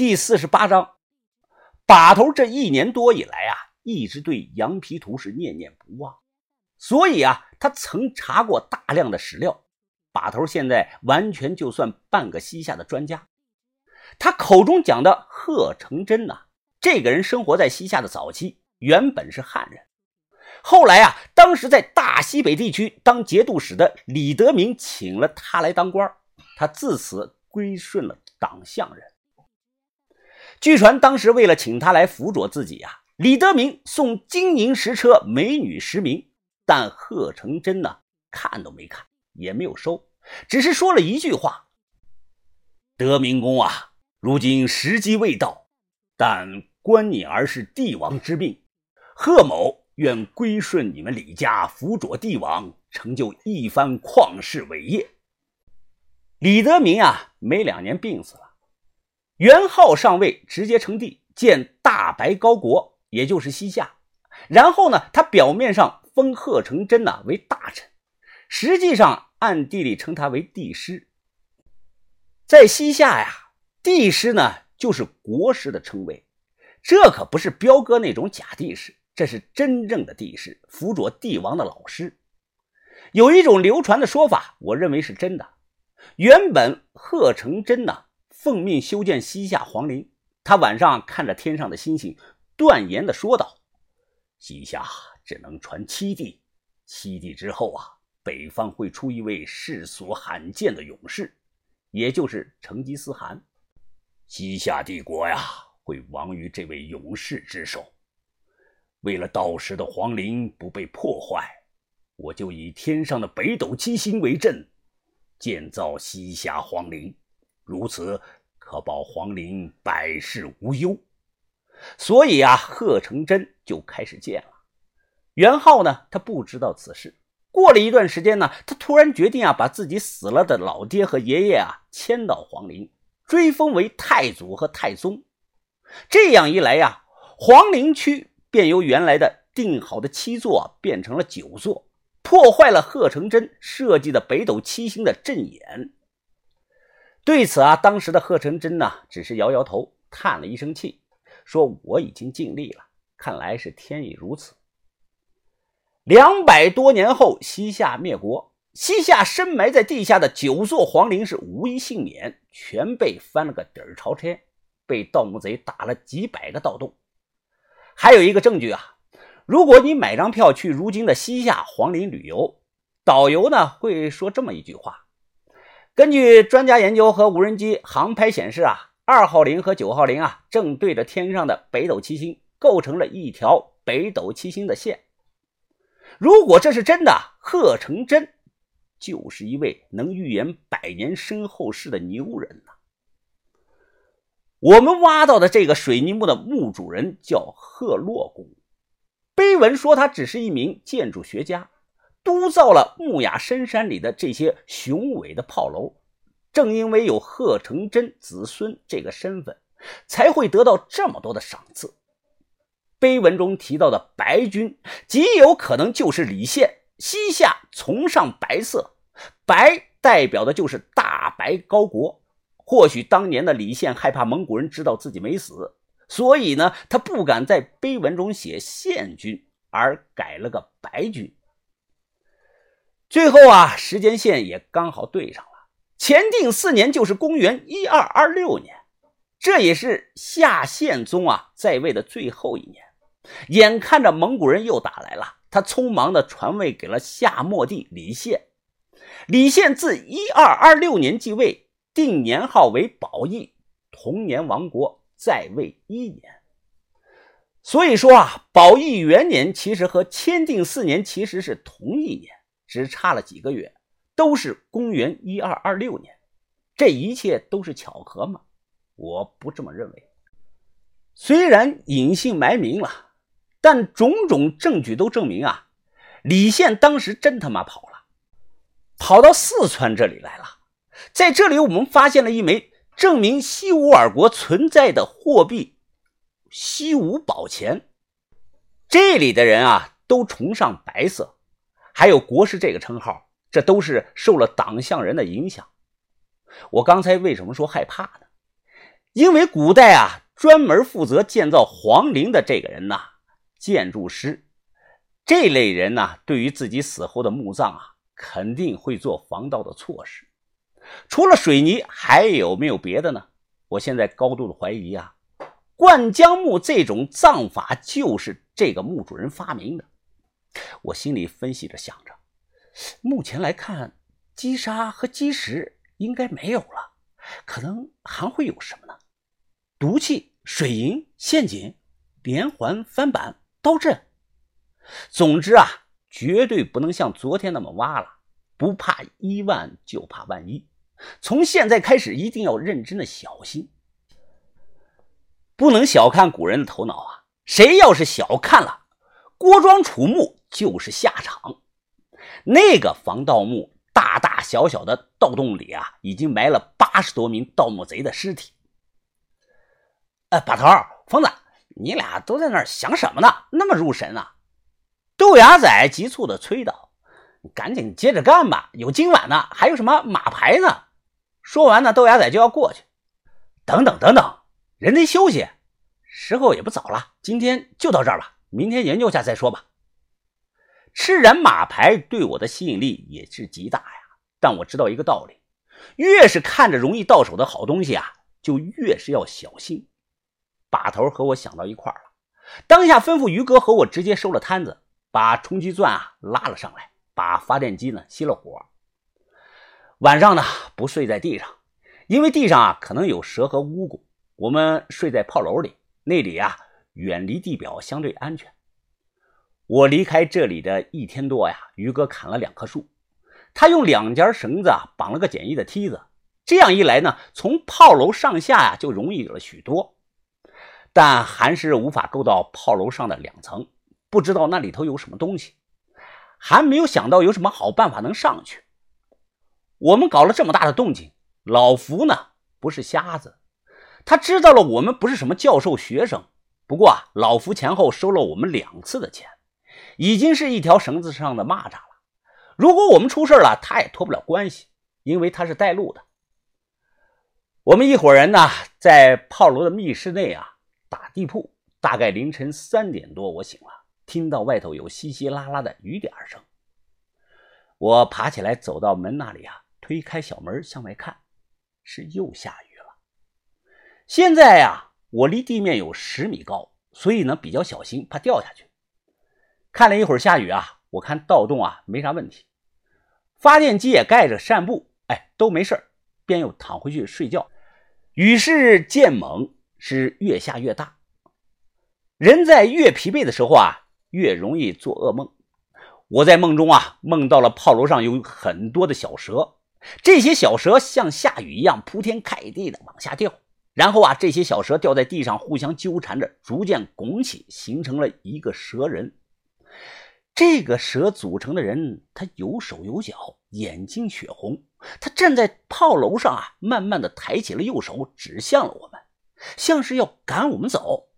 第四十八章，把头这一年多以来啊，一直对羊皮图是念念不忘，所以啊，他曾查过大量的史料。把头现在完全就算半个西夏的专家。他口中讲的贺成真呐，这个人生活在西夏的早期，原本是汉人，后来啊，当时在大西北地区当节度使的李德明请了他来当官，他自此归顺了党项人。据传当时为了请他来辅佐自己啊，李德明送金银十车、美女十名，但贺成真呢，看都没看，也没有收，只是说了一句话：“德明公啊，如今时机未到，但关你儿是帝王之命，贺某愿归顺你们李家，辅佐帝王，成就一番旷世伟业。”李德明啊，没两年病死了。元昊上位，直接称帝，建大白高国，也就是西夏。然后呢，他表面上封贺成真呢为大臣，实际上暗地里称他为帝师。在西夏呀，帝师呢就是国师的称谓，这可不是彪哥那种假帝师，这是真正的帝师，辅佐帝王的老师。有一种流传的说法，我认为是真的。原本贺成真呢。奉命修建西夏皇陵，他晚上看着天上的星星，断言的说道：“西夏只能传七帝，七帝之后啊，北方会出一位世所罕见的勇士，也就是成吉思汗。西夏帝国呀，会亡于这位勇士之手。为了到时的皇陵不被破坏，我就以天上的北斗七星为阵，建造西夏皇陵。”如此可保皇陵百世无忧，所以啊，贺成真就开始建了。元昊呢，他不知道此事。过了一段时间呢，他突然决定啊，把自己死了的老爹和爷爷啊迁到皇陵，追封为太祖和太宗。这样一来呀，皇陵区便由原来的定好的七座变成了九座，破坏了贺成真设计的北斗七星的阵眼。对此啊，当时的贺成真呢，只是摇摇头，叹了一声气，说：“我已经尽力了，看来是天意如此。”两百多年后，西夏灭国，西夏深埋在地下的九座皇陵是无一幸免，全被翻了个底儿朝天，被盗墓贼打了几百个盗洞。还有一个证据啊，如果你买张票去如今的西夏皇陵旅游，导游呢会说这么一句话。根据专家研究和无人机航拍显示啊，二号陵和九号陵啊正对着天上的北斗七星，构成了一条北斗七星的线。如果这是真的，贺成真就是一位能预言百年身后事的牛人呐。我们挖到的这个水泥墓的墓主人叫贺洛公，碑文说他只是一名建筑学家。督造了木雅深山里的这些雄伟的炮楼，正因为有贺成真子孙这个身份，才会得到这么多的赏赐。碑文中提到的白军，极有可能就是李宪。西夏崇尚白色，白代表的就是大白高国。或许当年的李宪害怕蒙古人知道自己没死，所以呢，他不敢在碑文中写宪军，而改了个白军。最后啊，时间线也刚好对上了。前定四年就是公元一二二六年，这也是夏宪宗啊在位的最后一年。眼看着蒙古人又打来了，他匆忙的传位给了夏末帝李宪。李宪自一二二六年继位，定年号为宝义，同年亡国，在位一年。所以说啊，宝义元年其实和签订四年其实是同一年。只差了几个月，都是公元一二二六年，这一切都是巧合吗？我不这么认为。虽然隐姓埋名了，但种种证据都证明啊，李宪当时真他妈跑了，跑到四川这里来了。在这里，我们发现了一枚证明西吴尔国存在的货币——西吴宝钱。这里的人啊，都崇尚白色。还有国师这个称号，这都是受了党项人的影响。我刚才为什么说害怕呢？因为古代啊，专门负责建造皇陵的这个人呐，建筑师这类人呢，对于自己死后的墓葬啊，肯定会做防盗的措施。除了水泥，还有没有别的呢？我现在高度的怀疑啊，灌浆墓这种葬法就是这个墓主人发明的。我心里分析着想着，目前来看，击杀和击石应该没有了，可能还会有什么呢？毒气、水银、陷阱、连环翻板、刀阵。总之啊，绝对不能像昨天那么挖了。不怕一万，就怕万一。从现在开始，一定要认真的小心，不能小看古人的头脑啊！谁要是小看了，郭庄楚墓就是下场。那个防盗墓大大小小的盗洞里啊，已经埋了八十多名盗墓贼的尸体。呃，把头、疯子，你俩都在那儿想什么呢？那么入神啊！豆芽仔急促的催道：“赶紧接着干吧，有今晚呢，还有什么马牌呢？”说完呢，豆芽仔就要过去。等等等等，人得休息，时候也不早了，今天就到这儿吧，明天研究下再说吧。吃人马牌对我的吸引力也是极大呀，但我知道一个道理：越是看着容易到手的好东西啊，就越是要小心。把头和我想到一块了，当下吩咐于哥和我直接收了摊子，把冲击钻啊拉了上来，把发电机呢熄了火。晚上呢不睡在地上，因为地上啊可能有蛇和蜈蚣。我们睡在炮楼里，那里啊远离地表，相对安全。我离开这里的一天多呀，于哥砍了两棵树，他用两节绳子啊绑了个简易的梯子，这样一来呢，从炮楼上下呀就容易了许多。但还是无法够到炮楼上的两层，不知道那里头有什么东西，还没有想到有什么好办法能上去。我们搞了这么大的动静，老福呢不是瞎子，他知道了我们不是什么教授学生。不过啊，老福前后收了我们两次的钱，已经是一条绳子上的蚂蚱了。如果我们出事了，他也脱不了关系，因为他是带路的。我们一伙人呢，在炮楼的密室内啊。打地铺，大概凌晨三点多，我醒了，听到外头有稀稀拉拉的雨点声。我爬起来，走到门那里啊，推开小门向外看，是又下雨了。现在呀，我离地面有十米高，所以呢比较小心，怕掉下去。看了一会儿下雨啊，我看盗洞啊没啥问题，发电机也盖着扇布，哎都没事便又躺回去睡觉。雨势渐猛。是越下越大，人在越疲惫的时候啊，越容易做噩梦。我在梦中啊，梦到了炮楼上有很多的小蛇，这些小蛇像下雨一样铺天盖地的往下掉，然后啊，这些小蛇掉在地上互相纠缠着，逐渐拱起，形成了一个蛇人。这个蛇组成的人，他有手有脚，眼睛血红，他站在炮楼上啊，慢慢的抬起了右手，指向了我们。像是要赶我们走，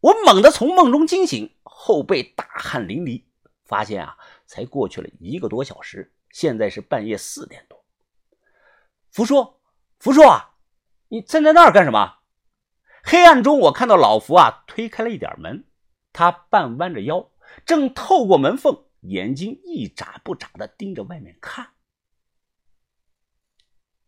我猛地从梦中惊醒，后背大汗淋漓，发现啊，才过去了一个多小时，现在是半夜四点多。福叔，福叔啊，你站在那儿干什么？黑暗中，我看到老福啊推开了一点门，他半弯着腰，正透过门缝，眼睛一眨不眨地盯着外面看。